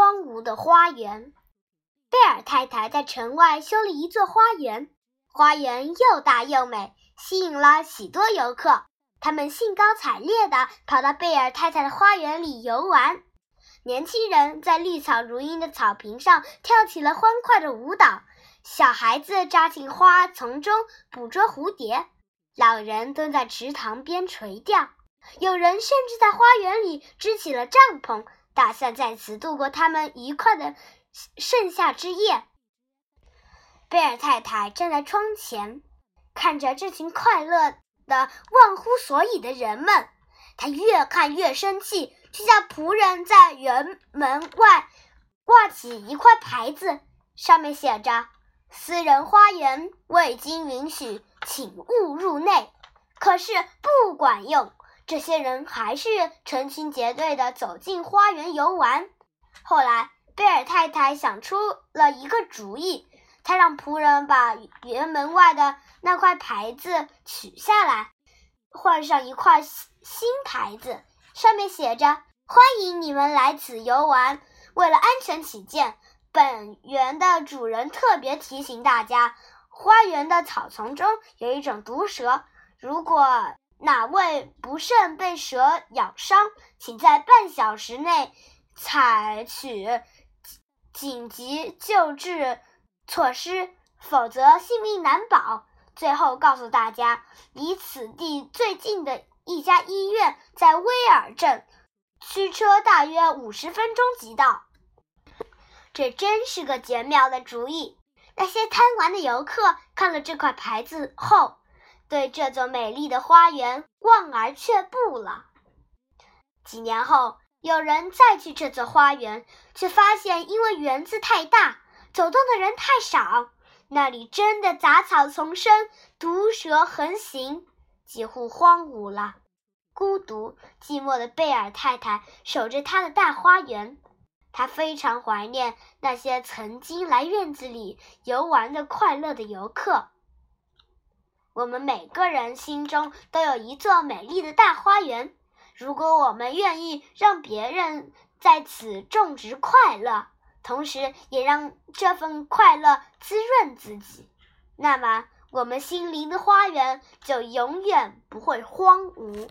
荒芜的花园。贝尔太太在城外修了一座花园，花园又大又美，吸引了许多游客。他们兴高采烈地跑到贝尔太太的花园里游玩。年轻人在绿草如茵的草坪上跳起了欢快的舞蹈，小孩子扎进花丛中捕捉蝴蝶，老人蹲在池塘边垂钓，有人甚至在花园里支起了帐篷，打算在此度过他们愉快的。盛夏之夜，贝尔太太站在窗前，看着这群快乐的、忘乎所以的人们。她越看越生气，就叫仆人在园门外挂起一块牌子，上面写着：“私人花园未经允许，请勿入内。”可是不管用，这些人还是成群结队地走进花园游玩。后来。贝尔太太想出了一个主意，她让仆人把园门外的那块牌子取下来，换上一块新牌子，上面写着“欢迎你们来此游玩”。为了安全起见，本园的主人特别提醒大家，花园的草丛中有一种毒蛇，如果哪位不慎被蛇咬伤，请在半小时内采取。紧急救治措施，否则性命难保。最后告诉大家，离此地最近的一家医院在威尔镇，驱车大约五十分钟即到。这真是个绝妙的主意。那些贪玩的游客看了这块牌子后，对这座美丽的花园望而却步了。几年后。有人再去这座花园，却发现因为园子太大，走动的人太少，那里真的杂草丛生，毒蛇横行，几乎荒芜了。孤独寂寞的贝尔太太守着她的大花园，她非常怀念那些曾经来院子里游玩的快乐的游客。我们每个人心中都有一座美丽的大花园。如果我们愿意让别人在此种植快乐，同时也让这份快乐滋润自己，那么我们心灵的花园就永远不会荒芜。